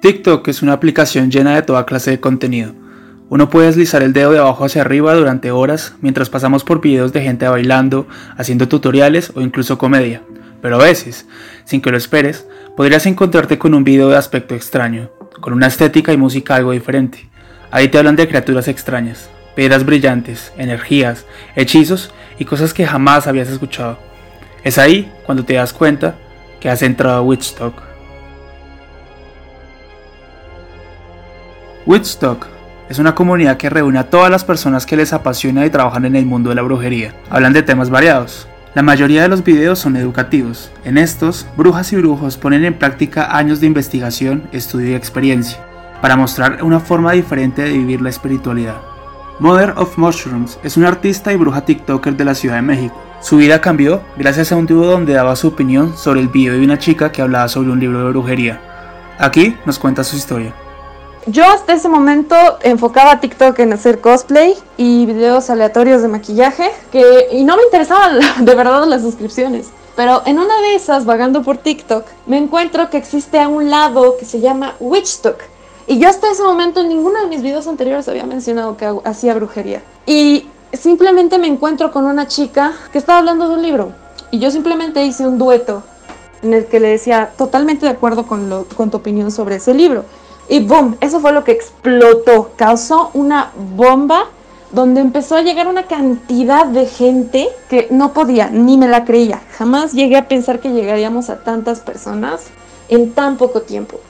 TikTok es una aplicación llena de toda clase de contenido. Uno puede deslizar el dedo de abajo hacia arriba durante horas mientras pasamos por videos de gente bailando, haciendo tutoriales o incluso comedia. Pero a veces, sin que lo esperes, podrías encontrarte con un video de aspecto extraño, con una estética y música algo diferente. Ahí te hablan de criaturas extrañas, piedras brillantes, energías, hechizos y cosas que jamás habías escuchado. Es ahí cuando te das cuenta que has entrado a Witchstock. Woodstock es una comunidad que reúne a todas las personas que les apasiona y trabajan en el mundo de la brujería. Hablan de temas variados. La mayoría de los videos son educativos. En estos, brujas y brujos ponen en práctica años de investigación, estudio y experiencia, para mostrar una forma diferente de vivir la espiritualidad. Mother of Mushrooms es una artista y bruja TikToker de la Ciudad de México. Su vida cambió gracias a un tubo donde daba su opinión sobre el video de una chica que hablaba sobre un libro de brujería. Aquí nos cuenta su historia. Yo hasta ese momento enfocaba TikTok en hacer cosplay y videos aleatorios de maquillaje, que, y no me interesaban de verdad las suscripciones. Pero en una de esas, vagando por TikTok, me encuentro que existe a un lado que se llama Witchtalk. Y yo hasta ese momento en ninguno de mis videos anteriores había mencionado que hacía brujería. Y simplemente me encuentro con una chica que estaba hablando de un libro. Y yo simplemente hice un dueto en el que le decía totalmente de acuerdo con, con tu opinión sobre ese libro. Y boom, eso fue lo que explotó, causó una bomba donde empezó a llegar una cantidad de gente que no podía, ni me la creía. Jamás llegué a pensar que llegaríamos a tantas personas en tan poco tiempo.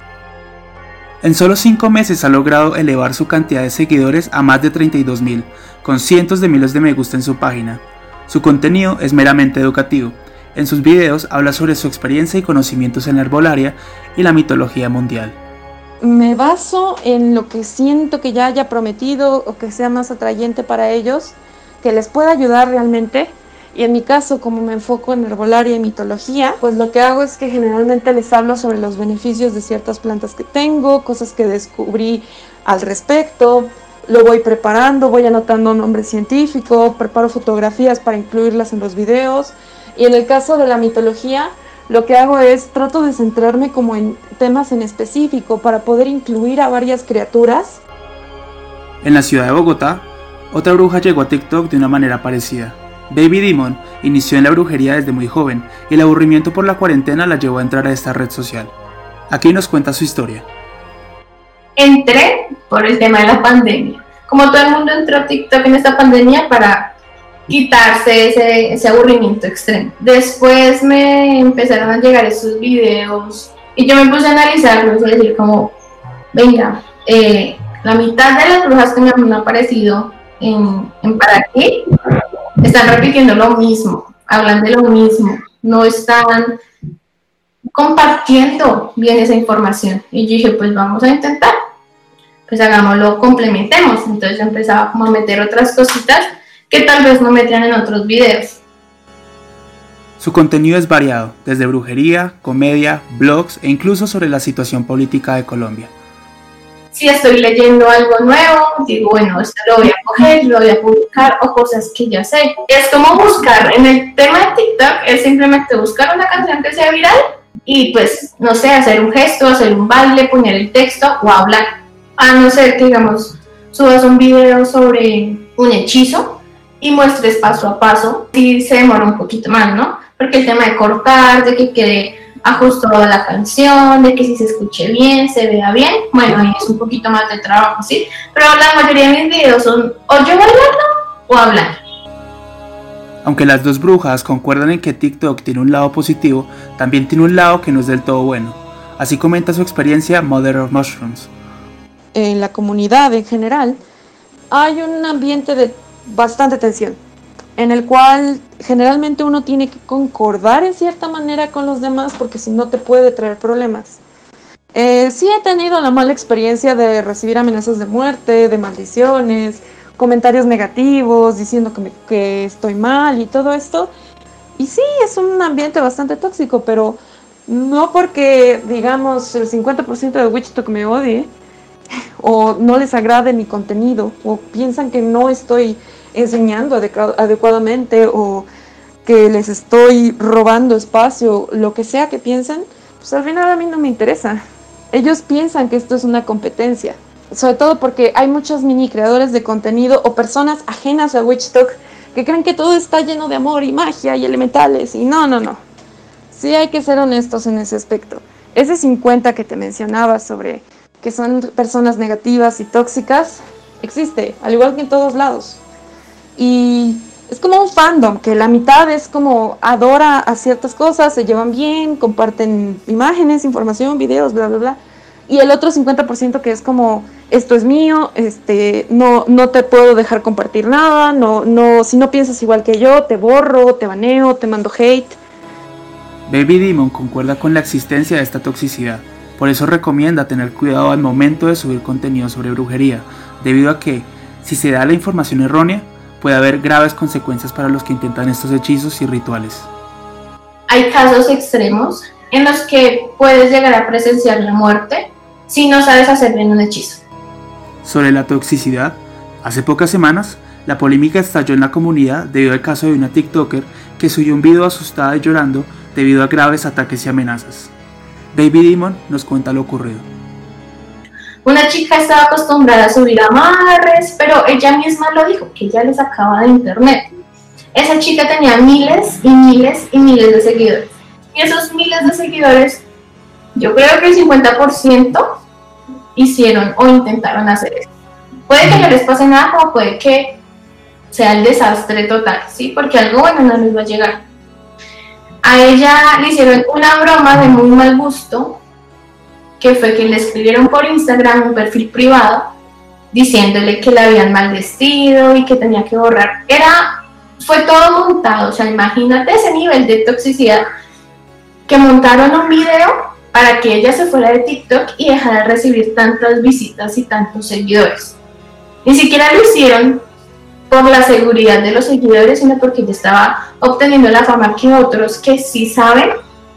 En solo 5 meses ha logrado elevar su cantidad de seguidores a más de 32 mil, con cientos de miles de me gusta en su página. Su contenido es meramente educativo. En sus videos habla sobre su experiencia y conocimientos en herbolaria y la mitología mundial me baso en lo que siento que ya haya prometido o que sea más atrayente para ellos, que les pueda ayudar realmente. Y en mi caso, como me enfoco en herbolaria y mitología, pues lo que hago es que generalmente les hablo sobre los beneficios de ciertas plantas que tengo, cosas que descubrí al respecto, lo voy preparando, voy anotando nombre científico, preparo fotografías para incluirlas en los videos. Y en el caso de la mitología, lo que hago es trato de centrarme como en temas en específico para poder incluir a varias criaturas. En la ciudad de Bogotá, otra bruja llegó a TikTok de una manera parecida. Baby Demon inició en la brujería desde muy joven y el aburrimiento por la cuarentena la llevó a entrar a esta red social. Aquí nos cuenta su historia. Entré por el tema de la pandemia. Como todo el mundo entró a TikTok en esta pandemia para quitarse ese, aburrimiento extremo. Después me empezaron a llegar esos videos y yo me puse a analizarlos y decir como, venga, eh, la mitad de las brujas que me han aparecido en, en Para qué están repitiendo lo mismo, hablan de lo mismo, no están compartiendo bien esa información. Y yo dije, pues vamos a intentar, pues hagámoslo, complementemos. Entonces yo empezaba como a meter otras cositas que tal vez no metían en otros videos. Su contenido es variado, desde brujería, comedia, blogs e incluso sobre la situación política de Colombia. Si estoy leyendo algo nuevo, digo, bueno, esto lo voy a coger, lo voy a publicar o cosas que ya sé. Es como buscar, en el tema de TikTok es simplemente buscar una canción que sea viral y pues, no sé, hacer un gesto, hacer un baile, poner el texto o hablar. A no ser que, digamos, subas un video sobre un hechizo, y muestres paso a paso, si se demora un poquito más, ¿no? Porque el tema de cortar, de que quede ajustado la canción, de que si se escuche bien, se vea bien, bueno, ahí es un poquito más de trabajo, ¿sí? Pero la mayoría de mis videos son o yo bailando o hablar. Aunque las dos brujas concuerdan en que TikTok tiene un lado positivo, también tiene un lado que no es del todo bueno. Así comenta su experiencia Mother of Mushrooms. En la comunidad en general hay un ambiente de bastante tensión, en el cual generalmente uno tiene que concordar en cierta manera con los demás porque si no te puede traer problemas. Eh, sí he tenido la mala experiencia de recibir amenazas de muerte, de maldiciones, comentarios negativos diciendo que, que estoy mal y todo esto. Y sí, es un ambiente bastante tóxico, pero no porque, digamos, el 50% de Wichita me odie, o no les agrade mi contenido o piensan que no estoy enseñando adecuadamente o que les estoy robando espacio, lo que sea que piensen, pues al final a mí no me interesa. ellos piensan que esto es una competencia, sobre todo porque hay muchos mini creadores de contenido o personas ajenas a Witchtalk que creen que todo está lleno de amor y magia y elementales y no, no, no. Sí hay que ser honestos en ese aspecto. Ese 50 que te mencionaba sobre que son personas negativas y tóxicas, existe, al igual que en todos lados. Y es como un fandom, que la mitad es como adora a ciertas cosas, se llevan bien, comparten imágenes, información, videos, bla, bla, bla. Y el otro 50% que es como, esto es mío, este, no, no te puedo dejar compartir nada, no, no, si no piensas igual que yo, te borro, te baneo, te mando hate. Baby Demon concuerda con la existencia de esta toxicidad, por eso recomienda tener cuidado al momento de subir contenido sobre brujería, debido a que, si se da la información errónea, puede haber graves consecuencias para los que intentan estos hechizos y rituales. Hay casos extremos en los que puedes llegar a presenciar la muerte si no sabes hacer bien un hechizo. Sobre la toxicidad, hace pocas semanas, la polémica estalló en la comunidad debido al caso de una TikToker que subió un video asustada y llorando debido a graves ataques y amenazas. Baby Demon nos cuenta lo ocurrido. Una chica estaba acostumbrada a subir amarres, pero ella misma lo dijo, que ella les sacaba de internet. Esa chica tenía miles y miles y miles de seguidores. Y esos miles de seguidores, yo creo que el 50% hicieron o intentaron hacer eso. Puede que no les pase nada, como puede que sea el desastre total, ¿sí? Porque algo bueno no les va a llegar. A ella le hicieron una broma de muy mal gusto que fue que le escribieron por Instagram un perfil privado diciéndole que la habían maldecido y que tenía que borrar. Era, fue todo montado, o sea, imagínate ese nivel de toxicidad que montaron un video para que ella se fuera de TikTok y dejara de recibir tantas visitas y tantos seguidores. Ni siquiera lo hicieron por la seguridad de los seguidores, sino porque ella estaba obteniendo la fama que otros que sí saben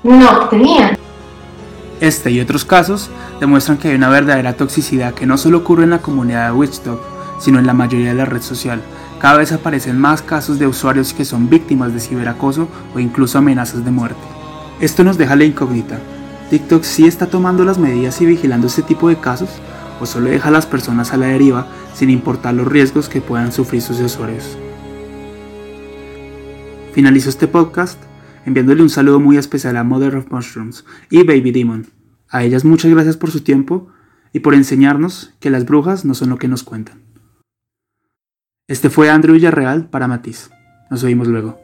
no obtenían. Este y otros casos demuestran que hay una verdadera toxicidad que no solo ocurre en la comunidad de Witchtalk, sino en la mayoría de la red social. Cada vez aparecen más casos de usuarios que son víctimas de ciberacoso o incluso amenazas de muerte. Esto nos deja la incógnita. ¿TikTok sí está tomando las medidas y vigilando este tipo de casos? ¿O solo deja a las personas a la deriva sin importar los riesgos que puedan sufrir sus usuarios? Finalizo este podcast enviándole un saludo muy especial a Mother of Mushrooms y Baby Demon. A ellas muchas gracias por su tiempo y por enseñarnos que las brujas no son lo que nos cuentan. Este fue Andrew Villarreal para Matiz. Nos oímos luego.